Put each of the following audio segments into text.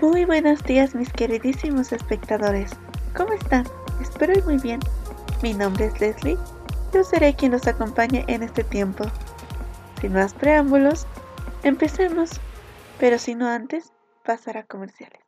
Muy buenos días mis queridísimos espectadores. ¿Cómo están? Espero ir muy bien. Mi nombre es Leslie. Yo seré quien los acompañe en este tiempo. Sin más preámbulos, empecemos. Pero si no antes, pasar a comerciales.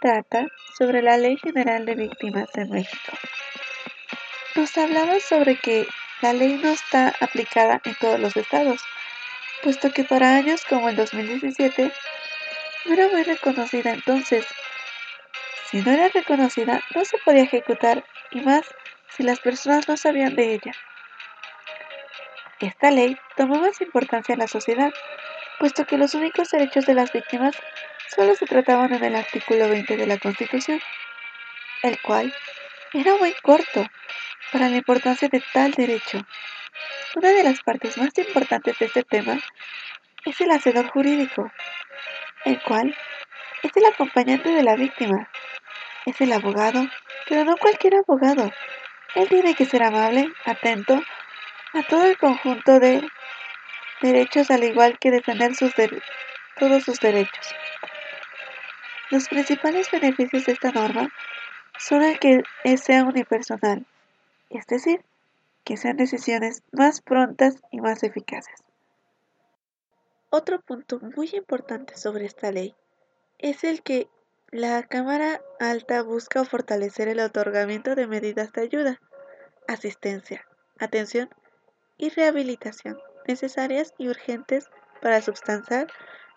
trata sobre la Ley General de Víctimas en México. Nos hablaba sobre que la ley no está aplicada en todos los estados, puesto que para años como el 2017 no era muy reconocida entonces. Si no era reconocida, no se podía ejecutar y más si las personas no sabían de ella. Esta ley tomó más importancia en la sociedad, puesto que los únicos derechos de las víctimas solo se trataban en el artículo 20 de la Constitución, el cual era muy corto para la importancia de tal derecho. Una de las partes más importantes de este tema es el hacedor jurídico, el cual es el acompañante de la víctima. Es el abogado, pero no cualquier abogado. Él tiene que ser amable, atento a todo el conjunto de derechos, al igual que defender sus todos sus derechos. Los principales beneficios de esta norma son el que sea unipersonal, es decir, que sean decisiones más prontas y más eficaces. Otro punto muy importante sobre esta ley es el que la Cámara Alta busca fortalecer el otorgamiento de medidas de ayuda, asistencia, atención y rehabilitación necesarias y urgentes para substanciar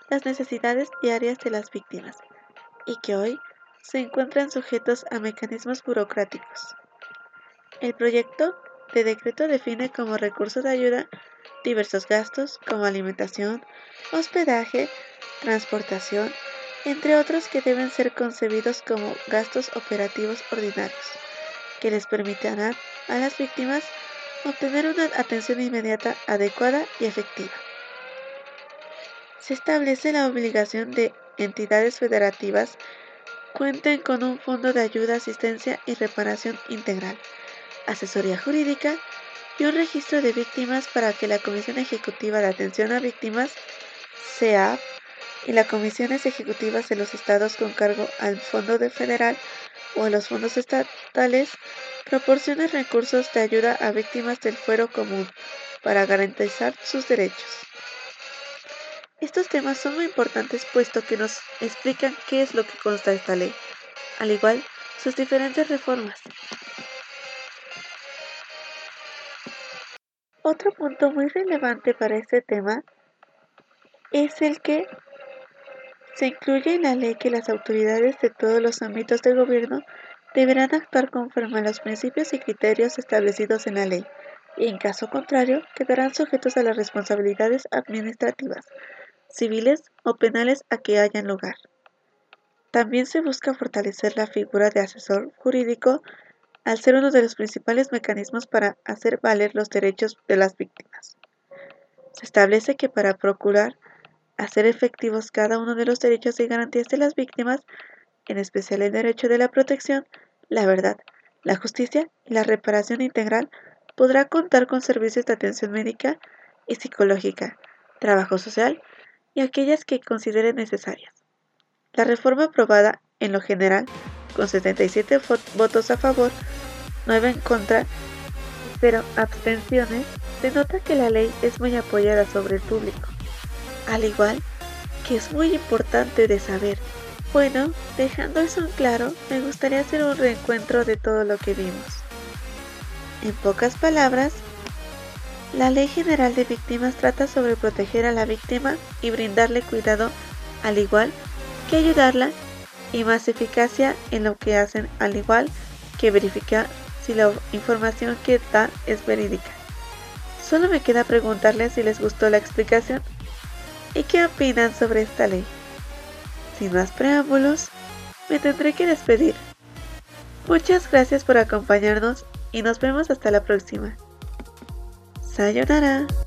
las necesidades diarias de las víctimas y que hoy se encuentran sujetos a mecanismos burocráticos. El proyecto de decreto define como recurso de ayuda diversos gastos como alimentación, hospedaje, transportación, entre otros que deben ser concebidos como gastos operativos ordinarios, que les permitirán a las víctimas obtener una atención inmediata, adecuada y efectiva. Se establece la obligación de entidades federativas cuenten con un fondo de ayuda, asistencia y reparación integral, asesoría jurídica y un registro de víctimas para que la Comisión Ejecutiva de Atención a Víctimas, CEAP, y las comisiones ejecutivas de los estados con cargo al Fondo de Federal o a los fondos estatales proporcionen recursos de ayuda a víctimas del fuero común para garantizar sus derechos. Estos temas son muy importantes puesto que nos explican qué es lo que consta esta ley, al igual sus diferentes reformas. Otro punto muy relevante para este tema es el que se incluye en la ley que las autoridades de todos los ámbitos de gobierno deberán actuar conforme a los principios y criterios establecidos en la ley, y en caso contrario quedarán sujetos a las responsabilidades administrativas civiles o penales a que hayan lugar. También se busca fortalecer la figura de asesor jurídico al ser uno de los principales mecanismos para hacer valer los derechos de las víctimas. Se establece que para procurar hacer efectivos cada uno de los derechos y garantías de las víctimas, en especial el derecho de la protección, la verdad, la justicia y la reparación integral, podrá contar con servicios de atención médica y psicológica, trabajo social y aquellas que considere necesarias. La reforma aprobada, en lo general, con 77 votos a favor, 9 en contra y 0 abstenciones, denota que la ley es muy apoyada sobre el público. Al igual que es muy importante de saber. Bueno, dejando eso en claro, me gustaría hacer un reencuentro de todo lo que vimos. En pocas palabras, la Ley General de Víctimas trata sobre proteger a la víctima y brindarle cuidado, al igual que ayudarla y más eficacia en lo que hacen, al igual que verificar si la información que da es verídica. Solo me queda preguntarles si les gustó la explicación y qué opinan sobre esta ley. Sin más preámbulos, me tendré que despedir. Muchas gracias por acompañarnos y nos vemos hasta la próxima. Sayonara.